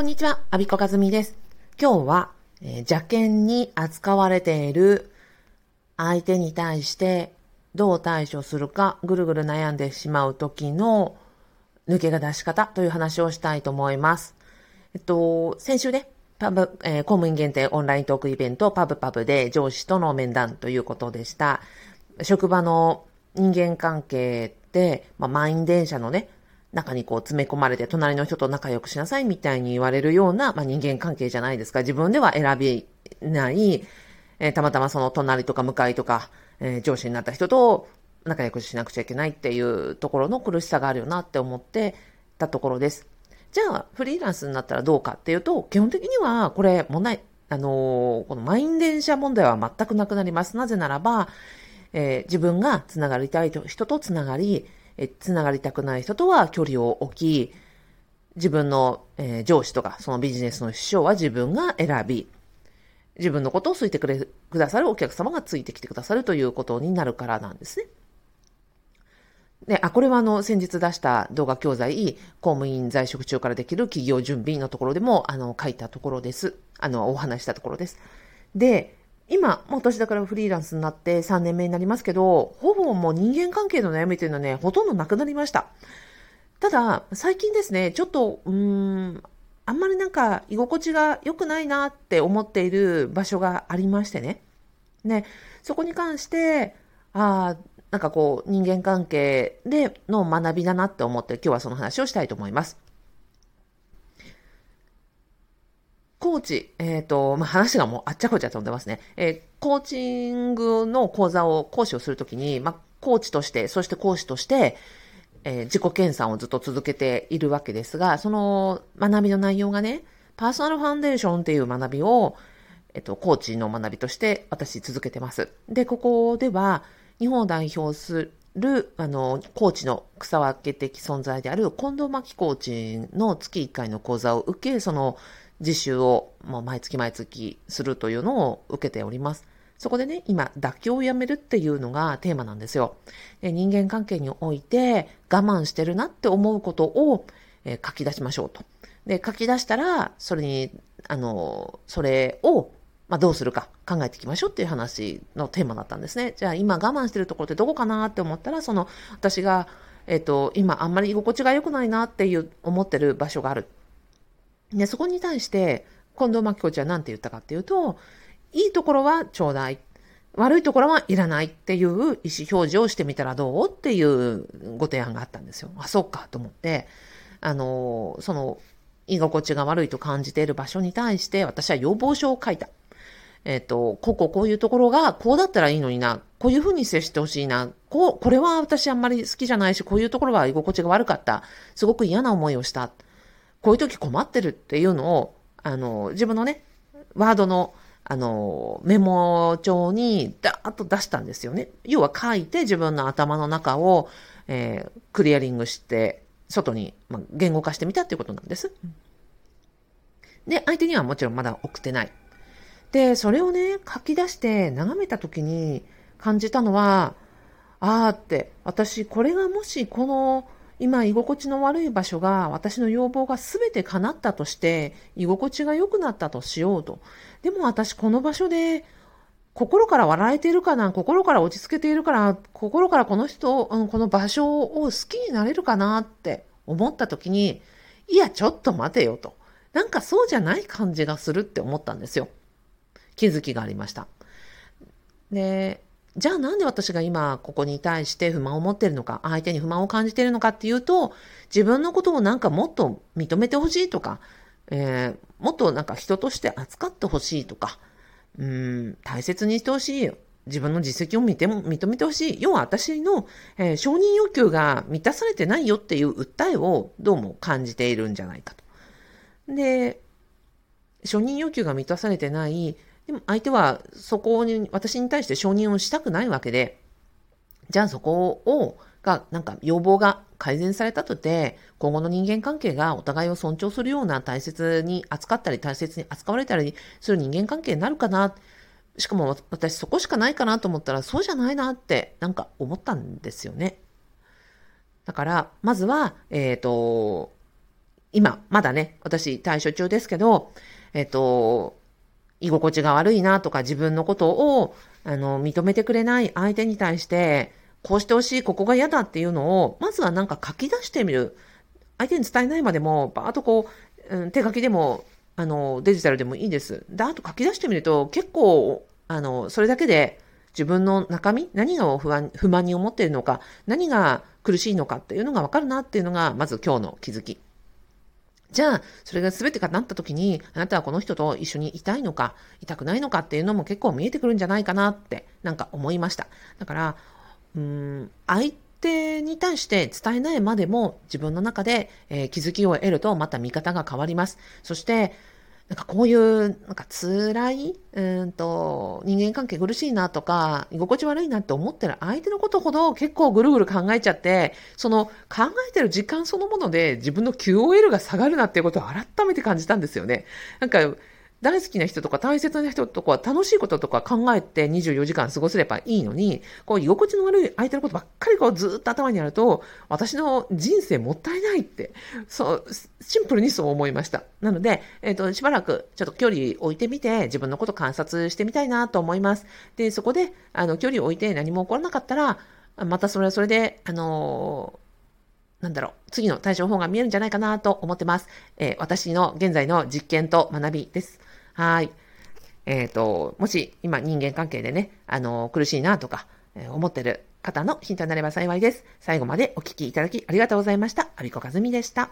こんにちは、アビコカズミです。今日は、えー、邪険に扱われている相手に対してどう対処するかぐるぐる悩んでしまう時の抜けが出し方という話をしたいと思います。えっと、先週ね、パブ、えー、公務員限定オンライントークイベントパブパブで上司との面談ということでした。職場の人間関係って、まあ、満員電車のね、中にこう詰め込まれて隣の人と仲良くしなさいみたいに言われるような、まあ、人間関係じゃないですか。自分では選びない、えー、たまたまその隣とか向かいとか、えー、上司になった人と仲良くしなくちゃいけないっていうところの苦しさがあるよなって思ってたところです。じゃあ、フリーランスになったらどうかっていうと、基本的にはこれ問題、あのー、この満員電車問題は全くなくなります。なぜならば、え、自分がつながりたい人とつながり、えつながりたくない人とは距離を置き、自分の、えー、上司とか、そのビジネスの師匠は自分が選び、自分のことを好いてくれ、くださるお客様がついてきてくださるということになるからなんですね。で、あ、これはあの、先日出した動画教材、公務員在職中からできる企業準備のところでも、あの、書いたところです。あの、お話したところです。で、今、もう私だからフリーランスになって3年目になりますけど、ほぼもう人間関係の悩みというのはね、ほとんどなくなりました。ただ、最近ですね、ちょっと、うーん、あんまりなんか居心地が良くないなって思っている場所がありましてね。ね、そこに関して、ああ、なんかこう、人間関係での学びだなって思って今日はその話をしたいと思います。コーチ、えっ、ー、と、まあ、話がもうあっちゃこっちゃ飛んでますね。えー、コーチングの講座を、講師をするときに、まあ、コーチとして、そして講師として、えー、自己研鑽をずっと続けているわけですが、その学びの内容がね、パーソナルファンデーションっていう学びを、えっと、コーチの学びとして私続けてます。で、ここでは、日本を代表する、あの、コーチの草分け的存在である近藤真希コーチの月1回の講座を受け、その実習をもう毎月毎月するというのを受けております。そこでね、今、妥協をやめるっていうのがテーマなんですよ。で人間関係において我慢してるなって思うことを、えー、書き出しましょうと。で、書き出したら、それに、あの、それを、まあ、どうするか考えていきましょうっていう話のテーマだったんですね。じゃあ今我慢してるところってどこかなって思ったら、その、私が、えっ、ー、と、今あんまり居心地が良くないなっていう思ってる場所がある。で、そこに対して、近藤真紀子ちゃんは何て言ったかっていうと、いいところはちょうだい。悪いところはいらないっていう意思表示をしてみたらどうっていうご提案があったんですよ。あ、そうかと思って、あの、その、居心地が悪いと感じている場所に対して私は要望書を書いた。えっ、ー、と、こここういうところがこうだったらいいのにな。こういうふうに接してほしいな。こう、これは私あんまり好きじゃないし、こういうところは居心地が悪かった。すごく嫌な思いをした。こういう時困ってるっていうのを、あの、自分のね、ワードの、あの、メモ帳にダーッと出したんですよね。要は書いて自分の頭の中を、えー、クリアリングして、外に、まあ、言語化してみたっていうことなんです。で、相手にはもちろんまだ送ってない。で、それをね、書き出して眺めた時に感じたのは、あーって、私これがもしこの今居心地の悪い場所が私の要望が全て叶ったとして居心地が良くなったとしようと。でも私この場所で心から笑えているかな心から落ち着けているから心からこの人、うん、この場所を好きになれるかなって思った時にいやちょっと待てよと。なんかそうじゃない感じがするって思ったんですよ。気づきがありました。で、じゃあなんで私が今ここに対して不満を持ってるのか、相手に不満を感じているのかっていうと、自分のことをなんかもっと認めてほしいとか、えー、もっとなんか人として扱ってほしいとか、うん、大切にしてほしい。自分の実績を見ても認めてほしい。要は私の、えー、承認欲求が満たされてないよっていう訴えをどうも感じているんじゃないかと。で、承認欲求が満たされてないでも相手はそこに、私に対して承認をしたくないわけで、じゃあそこを、が、なんか要望が改善されたとて、今後の人間関係がお互いを尊重するような大切に扱ったり、大切に扱われたりする人間関係になるかな。しかも私そこしかないかなと思ったら、そうじゃないなってなんか思ったんですよね。だから、まずは、えっ、ー、と、今、まだね、私対処中ですけど、えっと、居心地が悪いなとか自分のことを、あの、認めてくれない相手に対して、こうしてほしい、ここが嫌だっていうのを、まずはなんか書き出してみる。相手に伝えないまでも、バーっとこう、うん、手書きでも、あの、デジタルでもいいです。で、あと書き出してみると、結構、あの、それだけで自分の中身、何が不安、不満に思っているのか、何が苦しいのかっていうのがわかるなっていうのが、まず今日の気づき。じゃあ、それが全てがなった時に、あなたはこの人と一緒にいたいのか、いたくないのかっていうのも結構見えてくるんじゃないかなって、なんか思いました。だから、うーん、相手に対して伝えないまでも自分の中で、えー、気づきを得るとまた見方が変わります。そして、なんかこういう、なんか辛い、うんと、人間関係苦しいなとか、居心地悪いなって思ってる相手のことほど結構ぐるぐる考えちゃって、その考えてる時間そのもので自分の QOL が下がるなっていうことを改めて感じたんですよね。なんか、大好きな人とか大切な人とか楽しいこととか考えて24時間過ごせればいいのに、こう居心地の悪い相手のことばっかりこうずっと頭にあると、私の人生もったいないって、そう、シンプルにそう思いました。なので、えっ、ー、と、しばらくちょっと距離置いてみて、自分のこと観察してみたいなと思います。で、そこで、あの、距離を置いて何も起こらなかったら、またそれはそれで、あのー、なんだろう、次の対処法が見えるんじゃないかなと思ってます。えー、私の現在の実験と学びです。はい。えっ、ー、と、もし今人間関係でね、あの、苦しいなとか、えー、思ってる方のヒントになれば幸いです。最後までお聞きいただきありがとうございました。アビコカズミでした。